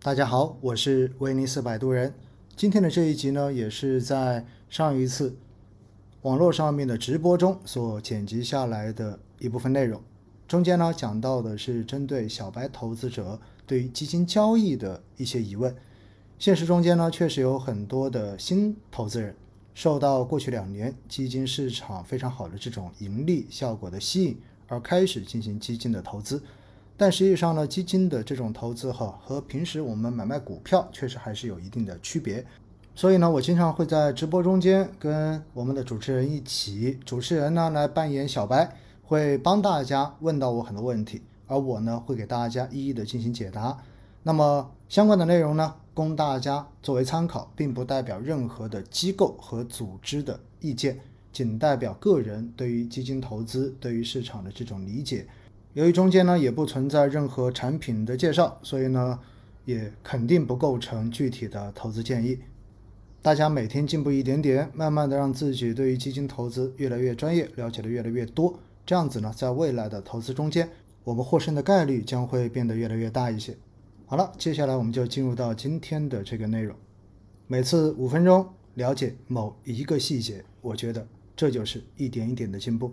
大家好，我是威尼斯摆渡人。今天的这一集呢，也是在上一次网络上面的直播中所剪辑下来的一部分内容。中间呢，讲到的是针对小白投资者对于基金交易的一些疑问。现实中间呢，确实有很多的新投资人受到过去两年基金市场非常好的这种盈利效果的吸引，而开始进行基金的投资。但实际上呢，基金的这种投资哈，和平时我们买卖股票确实还是有一定的区别。所以呢，我经常会在直播中间跟我们的主持人一起，主持人呢来扮演小白，会帮大家问到我很多问题，而我呢会给大家一一的进行解答。那么相关的内容呢，供大家作为参考，并不代表任何的机构和组织的意见，仅代表个人对于基金投资、对于市场的这种理解。由于中间呢也不存在任何产品的介绍，所以呢也肯定不构成具体的投资建议。大家每天进步一点点，慢慢的让自己对于基金投资越来越专业，了解的越来越多，这样子呢，在未来的投资中间，我们获胜的概率将会变得越来越大一些。好了，接下来我们就进入到今天的这个内容。每次五分钟了解某一个细节，我觉得这就是一点一点的进步。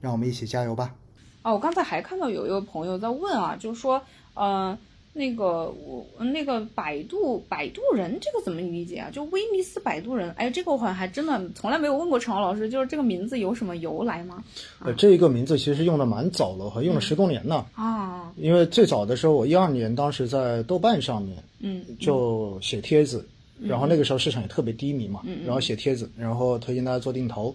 让我们一起加油吧！哦，我刚才还看到有一个朋友在问啊，就是说，嗯，那个我那个摆渡摆渡人这个怎么理解啊？就威尼斯摆渡人，哎，这个我好像还真的从来没有问过陈老师，就是这个名字有什么由来吗？呃，这一个名字其实用的蛮早了，还用了十多年呢。啊，因为最早的时候，我一二年当时在豆瓣上面，嗯，就写帖子，然后那个时候市场也特别低迷嘛，嗯然后写帖子，然后推荐大家做定投。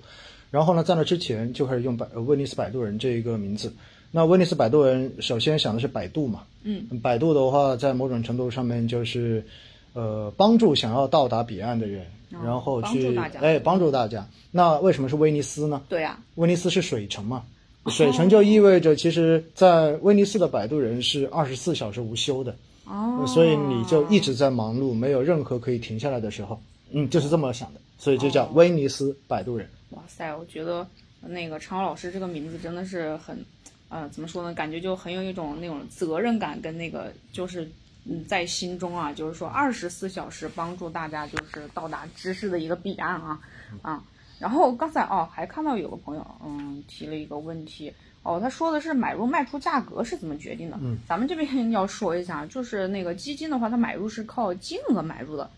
然后呢，在那之前就开始用百威尼斯摆渡人这一个名字。那威尼斯摆渡人首先想的是摆渡嘛，嗯，摆渡的话，在某种程度上面就是，呃，帮助想要到达彼岸的人，然后哦帮助去大家哎帮助大家。那为什么是威尼斯呢？对呀、威尼斯是水城嘛，哦水城就意味着其实，在威尼斯的摆渡人是二十四小时无休的，哦，所以你就一直在忙碌，没有任何可以停下来的时候。嗯，就是这么想的，所以就叫威尼斯摆渡人。哇塞，我觉得那个常老师这个名字真的是很，呃，怎么说呢？感觉就很有一种那种责任感跟那个就是。嗯，在心中啊，就是说二十四小时帮助大家就是到达知识的一个彼岸啊啊。然后刚才哦，还看到有个朋友嗯提了一个问题哦，他说的是买入卖出价格是怎么决定的？嗯，咱们这边要说一下，就是那个基金的话，它买入是靠金额买入的，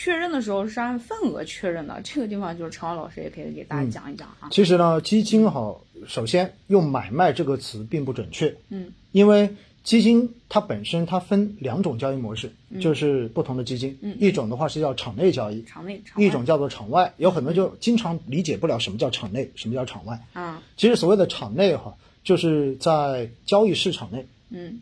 确认的时候是按份额确认的。这个地方就是陈老师也可以给大家讲一讲啊。其实呢，基金哈，首先用买卖这个词并不准确，嗯，因为基金它本身它分两种交易模式，就是不同的基金，嗯一种的话是叫场内交易，场内场一种叫做场外，有很多就经常理解不了什么叫场内，什么叫场外。啊，其实所谓的场内哈，就是在交易市场内，嗯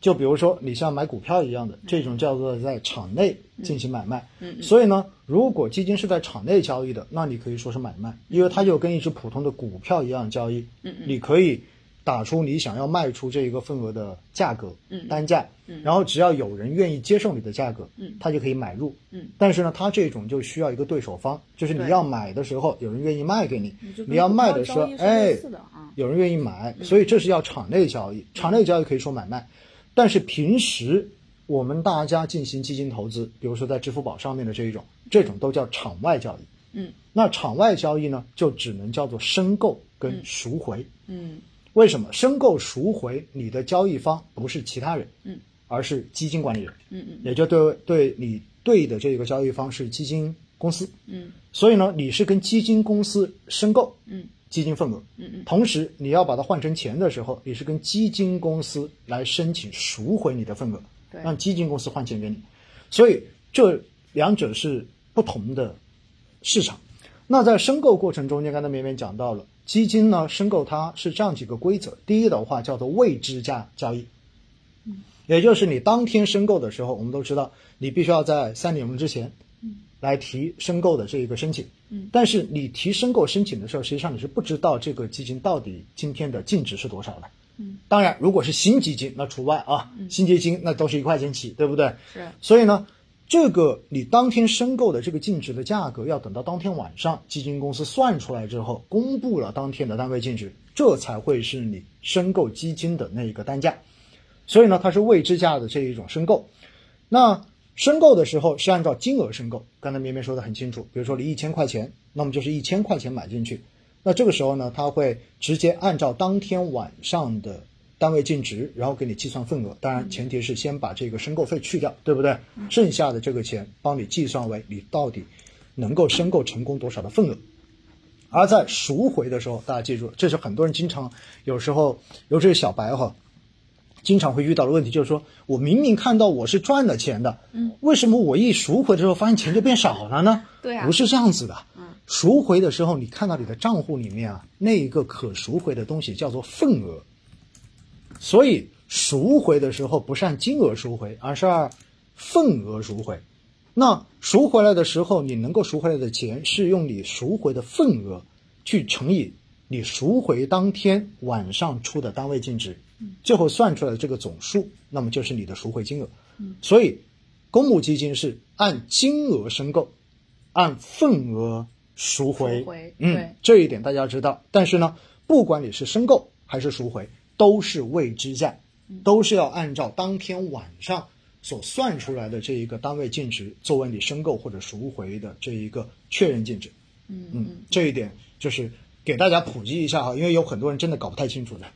就比如说你像买股票一样的，这种叫做在场内进行买卖。嗯所以呢，如果基金是在场内交易的，那你可以说是买卖，因为它就跟一只普通的股票一样交易。嗯嗯你可以打出你想要卖出这一个份额的价格，嗯单价，然后只要有人愿意接受你的价格，嗯他就可以买入。嗯，但是呢，它这种就需要一个对手方，就是你要买的时候有人愿意卖给你，你要卖的时候哎有人愿意买，所以这是要场内交易。场内交易可以说买卖，但是平时我们大家进行基金投资，比如说在支付宝上面的这一种，这种都叫场外交易。嗯。那场外交易呢，就只能叫做申购跟赎回。嗯。为什么？申购赎回你的交易方不是其他人，嗯，而是基金管理人，嗯嗯。也就对对你对的这个交易方是基金公司，嗯。所以呢，你是跟基金公司申购。嗯基金份额，嗯嗯。同时你要把它换成钱的时候，你是跟基金公司来申请赎回你的份额，对。让基金公司换钱给你，所以这两者是不同的市场。那在申购过程中间，刚才绵绵讲到了，基金呢申购它是这样几个规则，第一的话叫做未知价交易，也就是你当天申购的时候，我们都知道你必须要在三点钟之前，来提申购的这一个申请。嗯，但是你提申购申请的时候，实际上你是不知道这个基金到底今天的净值是多少的。嗯，当然，如果是新基金，那除外啊，新基金那都是一块钱起，对不对？是所以呢，这个你当天申购的这个净值的价格，要等到当天晚上基金公司算出来之后，公布了当天的单位净值，这才会是你申购基金的那一个单价。所以呢，它是未知价的这一种申购。那申购的时候是按照金额申购，刚才绵绵说的很清楚，比如说你一千块钱，那么就是一千块钱买进去，那这个时候呢，他会直接按照当天晚上的单位净值，然后给你计算份额，当然前提是先把这个申购费去掉，对不对？剩下的这个钱帮你计算为你到底能够申购成功多少的份额。而在赎回的时候，大家记住，这是很多人经常有时候，尤其是小白哈，经常会遇到的问题，就是说我明明看到我是赚了钱的，嗯，为什么我一赎回的时候发现钱就变少了呢？对啊。不是这样子的，嗯，赎回的时候，你看到你的账户里面啊，那一个可赎回的东西叫做份额，所以赎回的时候不是按金额赎回，而是按份额赎回。那赎回来的时候，你能够赎回来的钱是用你赎回的份额去乘以你赎回当天晚上出的单位净值，最后算出来的这个总数，那么就是你的赎回金额。所以，公募基金是按金额申购，按份额赎回。赎回嗯对，这一点大家知道。但是呢，不管你是申购还是赎回，都是未知价，都是要按照当天晚上所算出来的这一个单位净值作为你申购或者赎回的这一个确认净值。嗯嗯，这一点就是给大家普及一下哈，因为有很多人真的搞不太清楚的。